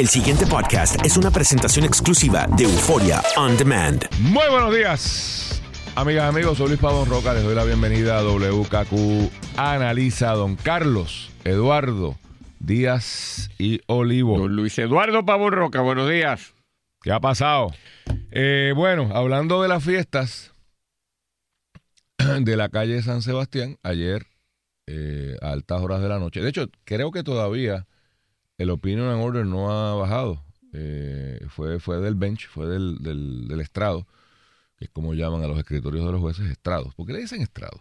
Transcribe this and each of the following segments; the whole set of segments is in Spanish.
El siguiente podcast es una presentación exclusiva de Euforia On Demand. Muy buenos días, amigas y amigos. Soy Luis Pavón Roca. Les doy la bienvenida a WKQ Analiza Don Carlos Eduardo Díaz y Olivo. Don Luis Eduardo Pavón Roca, buenos días. ¿Qué ha pasado? Eh, bueno, hablando de las fiestas de la calle San Sebastián, ayer eh, a altas horas de la noche. De hecho, creo que todavía el opinion and order no ha bajado. Eh, fue, fue del bench, fue del, del, del estrado, que es como llaman a los escritorios de los jueces estrados. ¿Por qué le dicen estrado?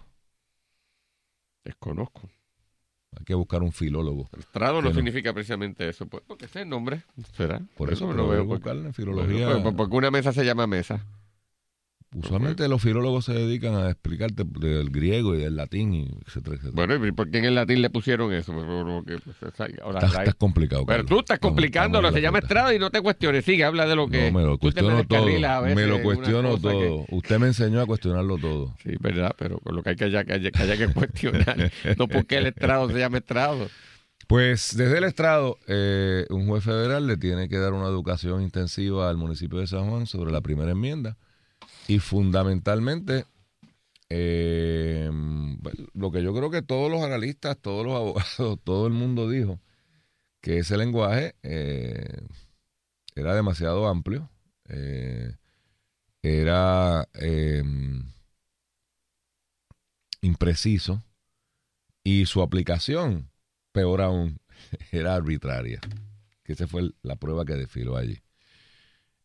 Desconozco. Hay que buscar un filólogo. Estrado no, no. significa precisamente eso, pues, porque ese es el nombre. ¿Será? Por eso lo veo. buscar en filología. Pues, porque una mesa se llama mesa. Usualmente los filólogos se dedican a explicarte del griego y del latín, y etcétera, etcétera. Bueno, ¿y por qué en el latín le pusieron eso? Porque, pues, ahora, estás, estás complicado. pero Carlos. tú estás complicándolo, se llama estrado y no te cuestiones. Sigue, habla de lo que. No, me lo cuestiono todo. Me lo cuestiono que- todo. Usted me enseñó a cuestionarlo todo. Sí, verdad, pero con lo que hay que, haya, que, haya, que haya que cuestionar. no porque el estrado se llama estrado. Pues desde el estrado, eh, un juez federal le tiene que dar una educación intensiva al municipio de San Juan sobre la primera enmienda y fundamentalmente eh, lo que yo creo que todos los analistas, todos los abogados, todo el mundo dijo que ese lenguaje eh, era demasiado amplio, eh, era eh, impreciso y su aplicación peor aún, era arbitraria. Que esa fue la prueba que desfiló allí.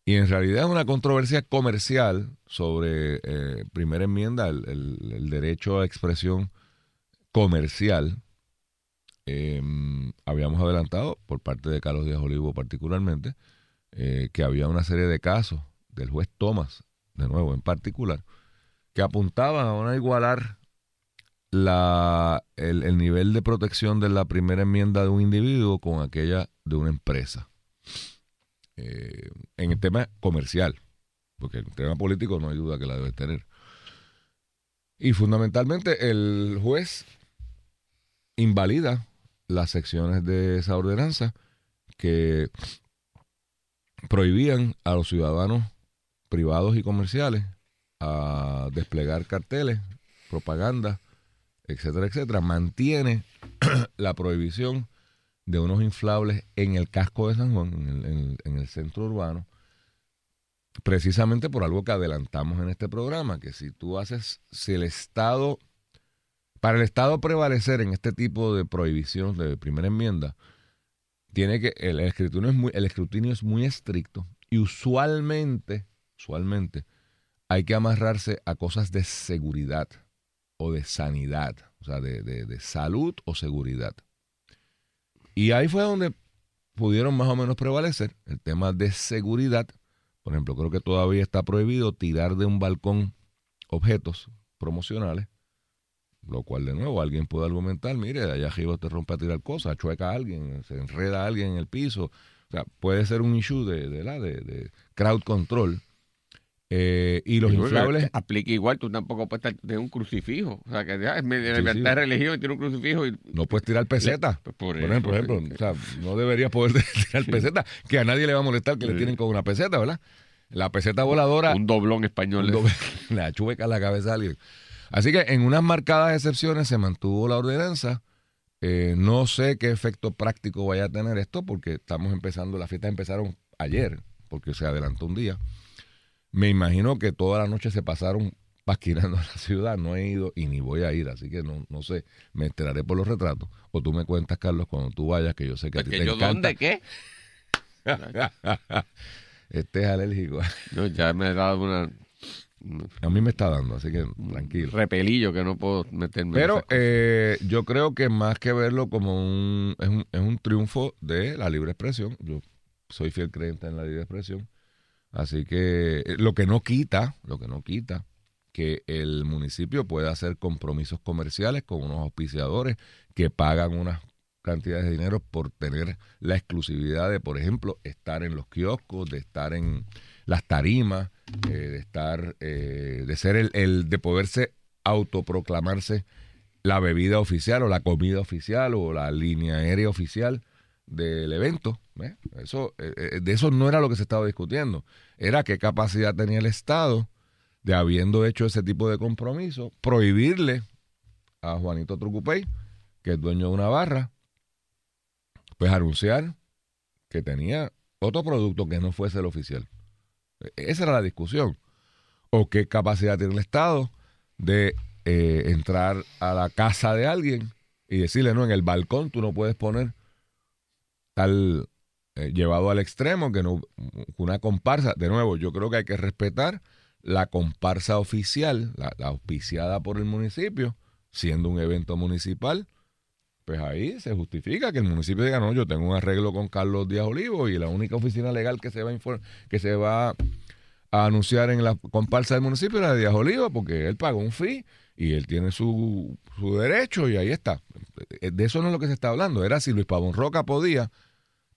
Y en realidad es una controversia comercial sobre eh, primera enmienda, el, derecho a expresión comercial. Eh, habíamos adelantado, por parte de Carlos Díaz Olivo particularmente, eh, que había una serie de casos del juez Thomas, de nuevo en particular, que apuntaban a una igualar la, el nivel de protección de la primera enmienda de un individuo con aquella de una empresa. Eh, en el tema comercial, porque en el tema político no hay duda que la debe tener. Y fundamentalmente el juez invalida las secciones de esa ordenanza que prohibían a los ciudadanos privados y comerciales a desplegar carteles, propaganda, etcétera, etcétera, mantiene la prohibición de unos inflables en el casco de San Juan, en el, en el- en el centro urbano, precisamente por algo que adelantamos en este programa, que si tú haces, si el Estado, para el Estado prevalecer en este tipo de prohibición de primera enmienda, tiene que, el escrutinio es muy, el escrutinio es muy estricto y usualmente, usualmente, hay que amarrarse a cosas de seguridad o de sanidad, o sea, de, de- de salud o seguridad. Y ahí fue donde pudieron más o menos prevalecer el tema de seguridad. Por ejemplo, creo que todavía está prohibido tirar de un balcón objetos promocionales, lo cual de nuevo alguien puede argumentar, mire, allá arriba te rompe a tirar cosas, chueca a alguien, se enreda a alguien en el piso. O sea, puede ser un issue de, de, de crowd control. Eh, y los inflables... Aplica igual, tú tampoco puedes estar de un crucifijo. O sea, que ya es libertad sí. de religión y tiene un crucifijo. Y, No puedes tirar peseta. Pues Por, por ejemplo, por ejemplo, o sea, no deberías poder tirar peseta, que a nadie le va a molestar que le tienen con una peseta, ¿verdad? La peseta voladora, un doblón español. un doble- la chueca a la cabeza de alguien. Así que en unas marcadas excepciones se mantuvo la ordenanza. Eh, no sé qué efecto práctico vaya a tener esto, porque estamos empezando, las fiestas empezaron ayer, porque se adelantó un día. Me imagino que toda la noche se pasaron pasquinando la ciudad, no he ido y ni voy a ir, así que no, no sé, me enteraré por los retratos. O tú me cuentas, Carlos, cuando tú vayas, que yo sé que a ti te yo, encanta. ¿dónde qué? este es alérgico. No, ya me he dado una, A mí me está dando, así que tranquilo. repelillo que no puedo meterme. Pero eh, yo creo que más que verlo como un es, un, es un triunfo de la libre expresión. Yo soy fiel creyente en la libre expresión. Así que eh, lo que no quita, lo que no quita que el municipio pueda hacer compromisos comerciales con unos auspiciadores que pagan unas cantidades de dinero por tener la exclusividad de, por ejemplo, estar en los kioscos, de estar en las tarimas, eh, de estar, eh, de ser el, el, de poderse autoproclamarse la bebida oficial o la comida oficial o la línea aérea oficial del evento. Eso, eh, eh, de eso no era lo que se estaba discutiendo. Era qué capacidad tenía el Estado de, habiendo hecho ese tipo de compromiso, prohibirle a Juanito Trucupey, que es dueño de una barra, pues anunciar que tenía otro producto que no fuese el oficial. E- Esa era la discusión. O qué capacidad tiene el Estado de eh, entrar a la casa de alguien y decirle, no, en el balcón tú no puedes poner tal eh, llevado al extremo que no una comparsa. De nuevo, yo creo que hay que respetar la comparsa oficial, la, la auspiciada por el municipio, siendo un evento municipal. Pues ahí se justifica que el municipio diga, no, yo tengo un arreglo con Carlos Díaz Olivo y la única oficina legal que se va a, que se va a anunciar en la comparsa del municipio es la de Díaz Olivo porque él pagó un fee y él tiene su, su derecho y ahí está. Eh, De eso no es lo que se está hablando. Era si Luis Pavón Roca podía,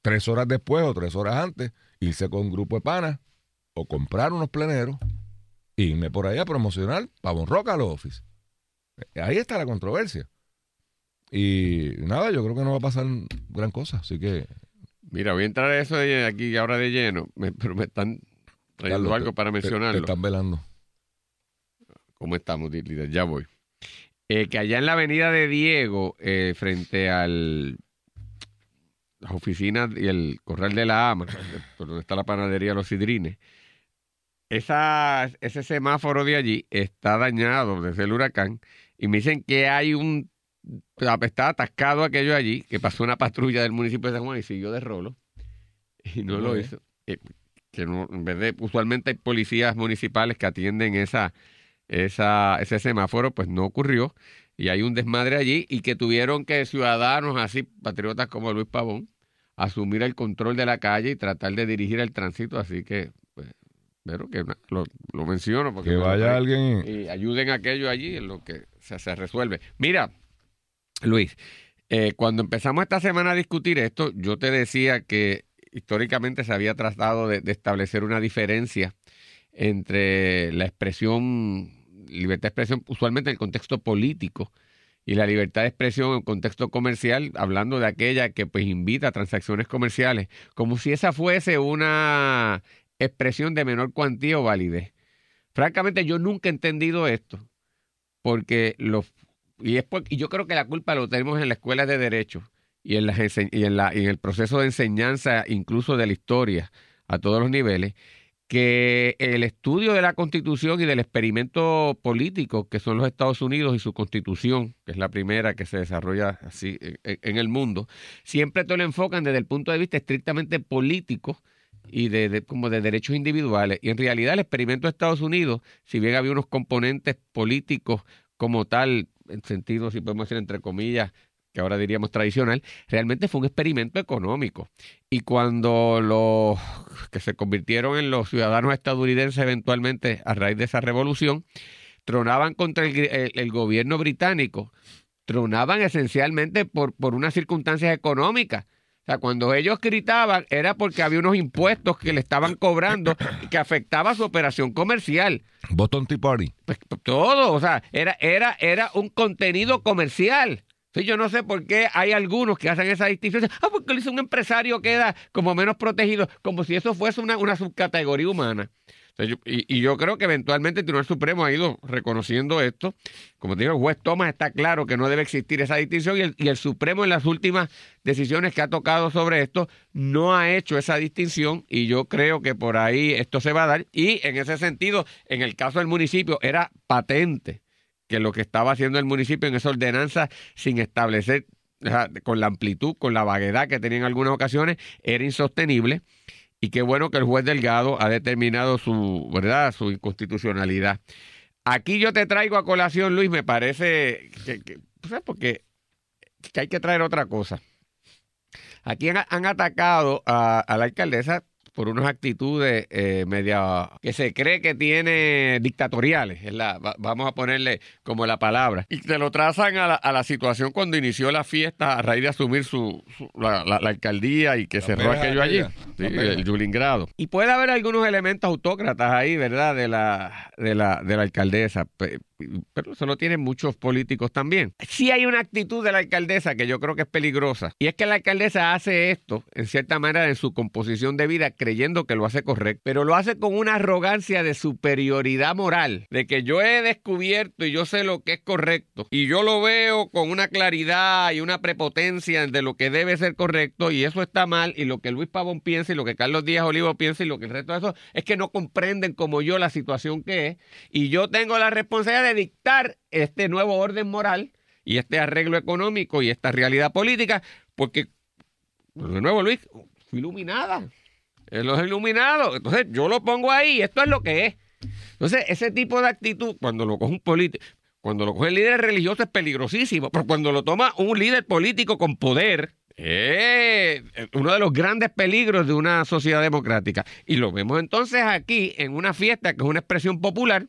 tres horas después o tres horas antes, irse con un grupo de panas o comprar unos pleneros e irme por ahí a promocionar Pavón Roca a los office. Eh, Ahí está la controversia. Y nada, yo creo que no va a pasar gran cosa. Así que Mira, voy a entrar a eso de aquí ahora de lleno, me- pero me están trayendo Carlos, algo para te- Te, mencionarlo. están velando. ¿Cómo estamos, líder? Ya voy. Eh, que allá en la avenida de Diego, eh, frente al las oficinas y el corral de la ama, por donde está la panadería Los Sidrines, esa, ese semáforo de allí está dañado desde el huracán y me dicen que hay un está atascado aquello allí, que pasó una patrulla del municipio de San Juan y siguió de rolo y no lo hizo. Eh, que no, en vez de, usualmente hay policías municipales que atienden esa, esa, ese semáforo, pues no ocurrió. Y hay un desmadre allí y que tuvieron que ciudadanos así, patriotas como Luis Pavón, asumir el control de la calle y tratar de dirigir el tránsito. Así que, pues, pero que lo, lo menciono porque Que vaya trae alguien. y ayuden a aquello allí en lo que se, se resuelve. Mira, Luis, eh, cuando empezamos esta semana a discutir esto, yo te decía que históricamente se había tratado de, de establecer una diferencia entre la expresión, libertad de expresión, usualmente en el contexto político, y la libertad de expresión en contexto comercial, hablando de aquella que pues invita a transacciones comerciales, como si esa fuese una expresión de menor cuantía o validez. Francamente, yo nunca he entendido esto, porque los y es y yo creo que la culpa lo tenemos en la escuela de derecho y en las y en la y en el proceso de enseñanza incluso de la historia a todos los niveles que el estudio de la Constitución y del experimento político que son los Estados Unidos y su Constitución, que es la primera que se desarrolla así en, el mundo, siempre te lo enfocan desde el punto de vista estrictamente político y de- como de derechos individuales. Y en realidad el experimento de Estados Unidos, si bien había unos componentes políticos como tal, en sentido, si podemos decir entre comillas, que ahora diríamos tradicional, realmente fue un experimento económico. Y cuando los que se convirtieron en los ciudadanos estadounidenses eventualmente a raíz de esa revolución, tronaban contra el, gri- el- el gobierno británico, tronaban esencialmente por, por unas circunstancias económicas. O sea, cuando ellos gritaban era porque había unos impuestos que le estaban cobrando que afectaba su operación comercial. Boston Tea Party. Pues todo, o sea, era, era, era un contenido comercial. Sí, yo no sé por qué hay algunos que hacen esa distinción. Ah, porque lo hizo un empresario queda como menos protegido, como si eso fuese una, subcategoría humana. Entonces, y yo creo que eventualmente el Tribunal Supremo ha ido reconociendo esto. Como te digo, el juez Thomas está claro que no debe existir esa distinción y el, y el Supremo en las últimas decisiones que ha tocado sobre esto no ha hecho esa distinción y yo creo que por ahí esto se va a dar. Y en ese sentido, en el caso del municipio, era patente que lo que estaba haciendo el municipio en esa ordenanza sin establecer con la amplitud, con la vaguedad que tenía en algunas ocasiones, era insostenible. Y qué bueno que el juez Delgado ha determinado su, ¿verdad? su inconstitucionalidad. Aquí yo te traigo a colación, Luis, me parece que, porque que hay que traer otra cosa. Aquí han, han atacado a la alcaldesa por unas actitudes eh, media que se cree que tiene dictatoriales, es la, va- vamos a ponerle como la palabra, y te lo trazan a la, a la situación cuando inició la fiesta a raíz de asumir su, su- la, la- alcaldía y que cerró aquello allí, sí, el Yulingrado. Y puede haber algunos elementos autócratas ahí, ¿verdad? De la, de la, de la alcaldesa. Pe- pero eso lo tienen muchos políticos también. Sí hay una actitud de la alcaldesa que yo creo que es peligrosa. Y es que la alcaldesa hace esto, en cierta manera, en su composición de vida, creyendo que lo hace correcto, pero lo hace con una arrogancia de superioridad moral, de que yo he descubierto y yo sé lo que es correcto, y yo lo veo con una claridad y una prepotencia de lo que debe ser correcto, y eso está mal, y lo que Luis Pavón piensa, y lo que Carlos Díaz Olivo piensa, y lo que el resto de eso, es que no comprenden como yo la situación que es, y yo tengo la responsabilidad dictar este nuevo orden moral y este arreglo económico y esta realidad política, porque, de nuevo, Luis, fui iluminada. Él los iluminado. Entonces, yo lo pongo ahí, esto es lo que es. Entonces, ese tipo de actitud, cuando lo coge un político, cuando lo coge el líder religioso es peligrosísimo, pero cuando lo toma un líder político con poder, es uno de los grandes peligros de una sociedad democrática. Y lo vemos entonces aquí en una fiesta que es una expresión popular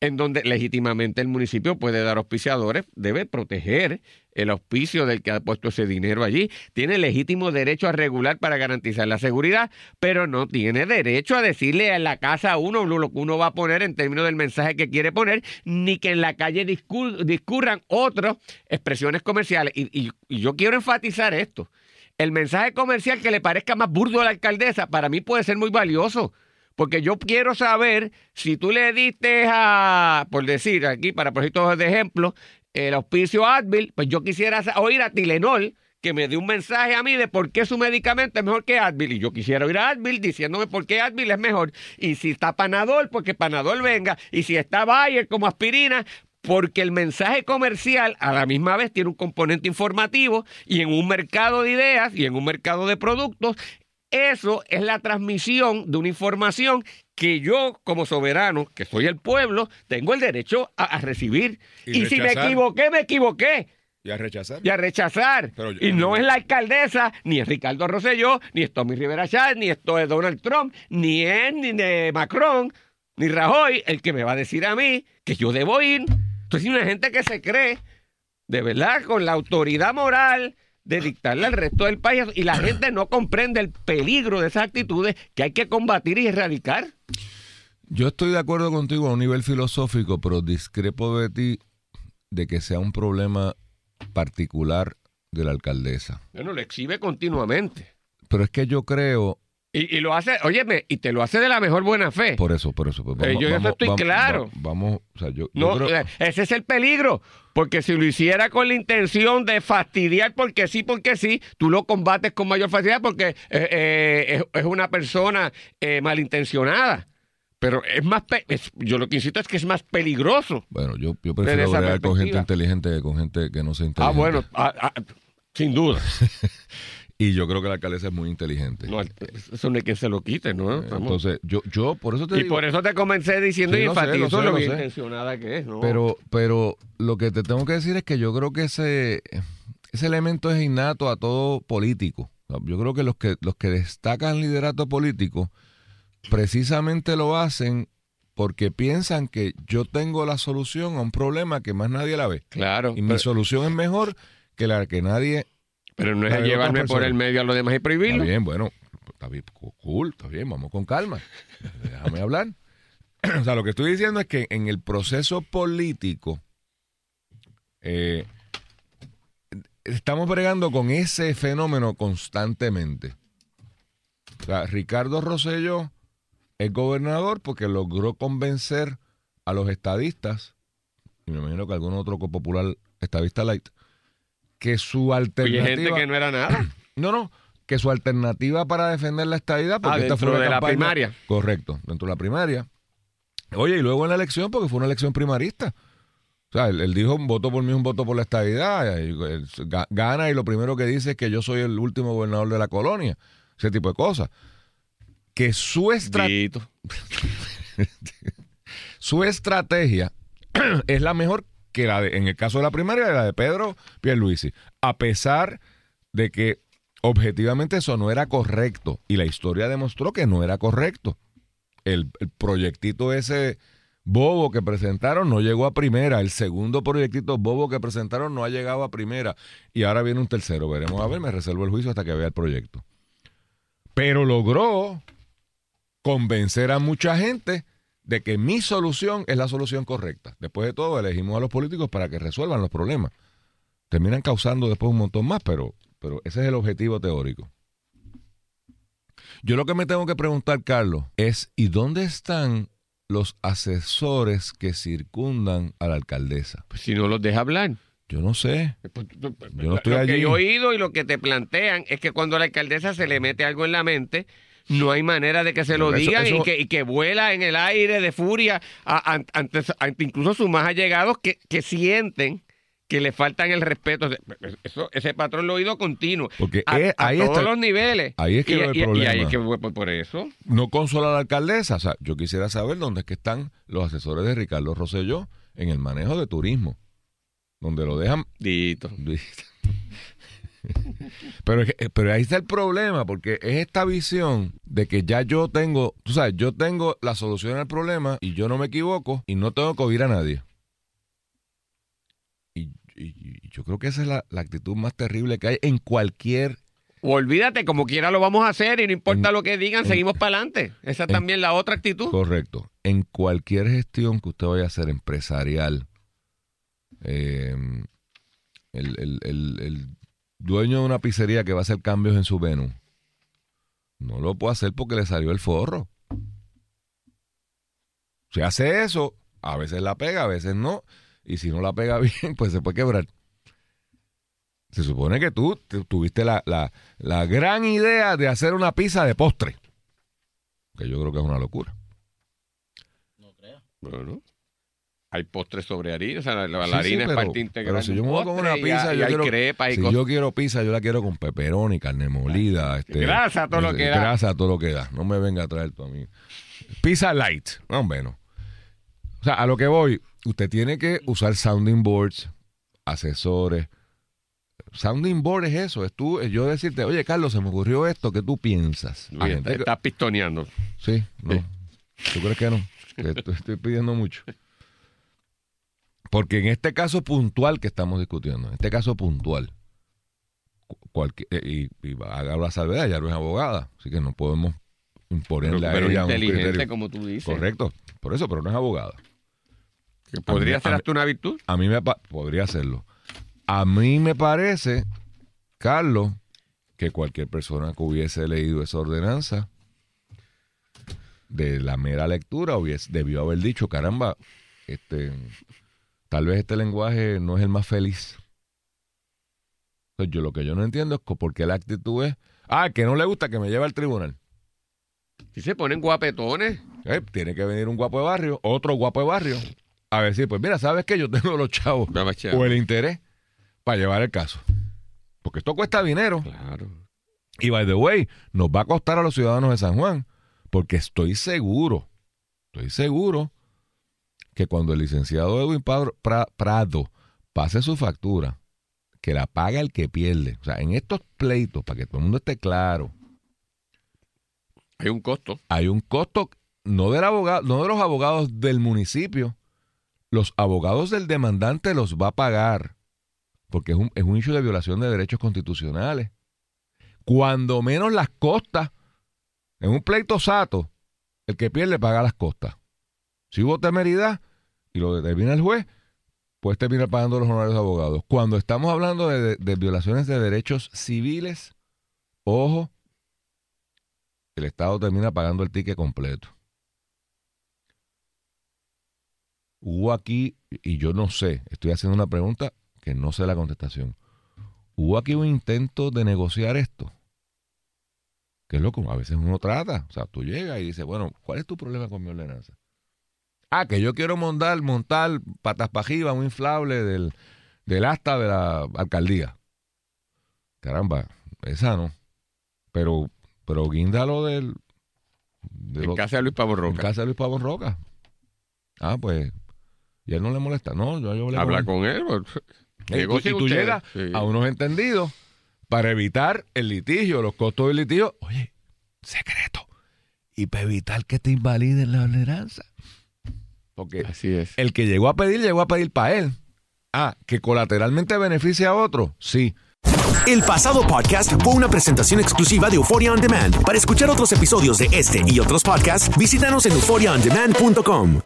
en donde legítimamente el municipio puede dar auspiciadores, debe proteger el auspicio del que ha puesto ese dinero allí, tiene legítimo derecho a regular para garantizar la seguridad, pero no tiene derecho a decirle en la casa a uno lo que uno va a poner en términos del mensaje que quiere poner, ni que en la calle discurran otras expresiones comerciales. Y, y yo quiero enfatizar esto. El mensaje comercial que le parezca más burdo a la alcaldesa, para mí puede ser muy valioso porque yo quiero saber si tú le diste a, por decir aquí, para proyectos de ejemplo, el auspicio Advil, pues yo quisiera oír a Tilenol que me dé un mensaje a mí de por qué su medicamento es mejor que Advil. Y yo quisiera oír a Advil diciéndome por qué Advil es mejor. Y si está Panadol, porque Panadol venga. Y si está Bayer como aspirina, porque el mensaje comercial a la misma vez tiene un componente informativo y en un mercado de ideas y en un mercado de productos eso es la transmisión de una información que yo, como soberano, que soy el pueblo, tengo el derecho a, recibir. Y, si me equivoqué, me equivoqué. Y a rechazar. Y a rechazar. y no es la alcaldesa, ni es Ricardo Rosselló, ni es Tommy Rivera Chávez, ni esto es Donald Trump, ni es ni de Macron, ni Rajoy, el que me va a decir a mí que yo debo ir. Entonces, hay una gente que se cree, de verdad, con la autoridad moral de dictarle al resto del país y la gente no comprende el peligro de esas actitudes que hay que combatir y erradicar. Yo estoy de acuerdo contigo a un nivel filosófico, pero discrepo de ti de que sea un problema particular de la alcaldesa. Bueno, lo exhibe continuamente. Pero es que yo creo y, lo hace, óyeme, y te lo hace de la mejor buena fe. Por eso, por eso. Pues eh, yo eso estoy claro. vamos, o sea, yo, no, eh, ese es el peligro. Porque si lo hiciera con la intención de fastidiar porque sí, porque sí, tú lo combates con mayor facilidad porque eh, es, una persona malintencionada. Pero es más, yo lo que insisto es que es más peligroso. Bueno, yo, yo prefiero hablar con gente inteligente que con gente que no sea inteligente. Ah, bueno, ah, ah, sin duda. Y yo creo que la alcaldesa es muy inteligente. No, eso no es que se lo quite, ¿no? Entonces, yo, yo por eso te y por eso te comencé diciendo y enfatizo lo, bien intencionada que es, ¿no? Pero, pero lo que te tengo que decir es que yo creo que ese, ese elemento es innato a todo político. Yo creo que los que, los que destacan liderato político precisamente lo hacen porque piensan que yo tengo la solución a un problema que más nadie la ve. Claro. Y mi solución es mejor que la que nadie pero no es llevarme por el medio a los demás y prohibirlo. Está bien, bueno, está bien, cool, está bien, vamos con calma. Déjame hablar. o sea, lo que estoy diciendo es que en el proceso político eh, estamos bregando con ese fenómeno constantemente. O sea, Ricardo Rosello es gobernador porque logró convencer a los estadistas, y me imagino que algún otro popular estadista light, que su alternativa. Y gente que no era nada. No, no, que su alternativa para defender la estadidad. Porque ah, esta fue de la primaria. Correcto, dentro de la primaria. Oye, y luego en la elección, porque fue una elección primarista. O sea, él, dijo un voto por mí, un voto por la estadidad. gana y lo primero que dice es que yo soy el último gobernador de la colonia. Ese tipo de cosas. Que su estrategia. su estrategia es la mejor que la de, en el caso de la primaria, la de Pedro Pierluisi, a pesar de que objetivamente eso no era correcto y la historia demostró que no era correcto. El, proyectito ese bobo que presentaron no llegó a primera, el segundo proyectito bobo que presentaron no ha llegado a primera y ahora viene un tercero, veremos a ver, me reservo el juicio hasta que vea el proyecto. Pero logró convencer a mucha gente de que mi solución es la solución correcta. Después de todo, elegimos a los políticos para que resuelvan los problemas. Terminan causando después un montón más, pero, pero ese es el objetivo teórico. Yo lo que me tengo que preguntar, Carlos, es ¿y dónde están los asesores que circundan a la alcaldesa? Pues si no los deja hablar. Yo no sé. Pues, tú- Yo no estoy lo allí. que yo he oído y lo que te plantean es que cuando a la alcaldesa se le mete algo en la mente, no hay manera de que se lo eso- digan y, que, y que vuela en el aire de furia a- an- ante, ante incluso sus más allegados que, que sienten que le faltan el respeto. Eso, ese patrón lo he oído continuo. Porque A, es- a ahí todos está- los niveles. ahí es que y, va el y- ahí es que por, por eso. No consola a la alcaldesa. O sea, yo quisiera saber dónde es que están los asesores de Ricardo Rosselló en el manejo de turismo. Donde lo dejan Dito. Pero, que- pero ahí está el problema, porque es esta visión de que ya yo tengo, tú sabes, yo tengo la solución al problema y yo no me equivoco y no tengo que oír a nadie. Y, y- y yo creo que esa es la, la actitud más terrible que hay en cualquier... O olvídate, como quiera lo vamos a hacer y no importa En- lo que digan, en- seguimos para adelante. Esa es en- también la otra actitud. Correcto. En cualquier gestión que usted vaya a hacer empresarial, eh, el, el- el- el dueño de una pizzería que va a hacer cambios en su menú, no lo puede hacer porque le salió el forro. Si hace eso, a veces la pega, a veces no. Y si no la pega bien, pues se puede quebrar. Se supone que tú te- tuviste la, la- la gran idea de hacer una pizza de postre. Que yo creo que es una locura. Bueno, hay postres sobre harina, o sea, la, la Sí, harina sí, es parte integral. pero si yo me voy con una pizza, yo quiero- crepas y Si yo quiero pizza, yo la quiero con pepperoni, carne molida, este, Grasa, todo lo eh, que da. Grasa, todo lo que da. No me venga a traer tú a mí. Pizza light, más o menos. O sea, a lo que voy, usted tiene que usar sounding boards, asesores. Sounding board es eso, es tú, es yo decirte, oye, Carlos, se me ocurrió esto, ¿qué tú piensas? Gente estás pistoneando. Sí, no. ¿Tú crees que no? Estoy pidiendo mucho. Porque en este caso puntual que estamos discutiendo, en este caso puntual, cualquier, eh, y, y haga la salvedad, ya no es abogada, así que no podemos Pero, imponerle a pero ella un inteligente, criterio. como tú dices. Correcto, por eso, pero no es abogada. Que podría A mí- ser a mí- hasta una virtud. A mí me podría hacerlo. A mí me parece, Carlos, que cualquier persona que hubiese leído esa ordenanza de la mera lectura hubiese, debió haber dicho, caramba, este, tal vez este lenguaje no es el más feliz. Entonces, yo lo que yo no entiendo es por qué la actitud es, ah, que no le gusta que me lleve al tribunal. Si se ponen guapetones. Eh, tiene que venir un guapo de barrio, otro guapo de barrio, a decir, pues mira, ¿sabes qué? Yo tengo los chavos o el interés para llevar el caso. Porque esto cuesta dinero. Claro. Y by the way, nos va a costar a los ciudadanos de San Juan. Porque estoy seguro, estoy seguro que cuando el licenciado Edwin Prado pase su factura, que la paga el que pierde. O sea, en estos pleitos, para que todo el mundo esté claro, Hay un costo. hay un costo no del abogado, no de los abogados del municipio, los abogados del demandante los va a pagar, porque es un, es un issue de violación de derechos constitucionales. Cuando menos las costas, en un pleito sato, el que pierde paga las costas. Si hubo temeridad y lo determina el juez, pues termina pagando los honorarios de abogados. Cuando estamos hablando de, de- violaciones de derechos civiles, ojo, el Estado termina pagando el ticket completo. Hubo aquí, y yo no sé, estoy haciendo una pregunta que no sé la contestación. Hubo aquí un intento de negociar esto. Que es lo a veces uno trata. O sea, tú llegas y dices, bueno, ¿cuál es tu problema con mi ordenanza? Ah, que yo quiero montar, montar patas pajiva, un inflable del, del asta de la alcaldía. Caramba, esa no. Pero, pero guíndalo del... de En casa de Luis Pavo en Roca. casa de Luis Pavón Roca. Ah, pues. Y él no le molesta. No, yo, yo con Habla él. con él. pues, tú- negocien y tú ustedes. llegas Sí. a unos entendidos para evitar el litigio, los costos del litigio. Oye, secreto. Y para evitar que te invaliden la ordenanza. Porque Así es. el que llegó a pedir, llegó a pedir para él. Ah, que colateralmente beneficia a otro. Sí. El pasado podcast fue una presentación exclusiva de Euphoria On Demand. Para escuchar otros episodios de este y otros podcasts, visítanos en euphoriaondemand.com.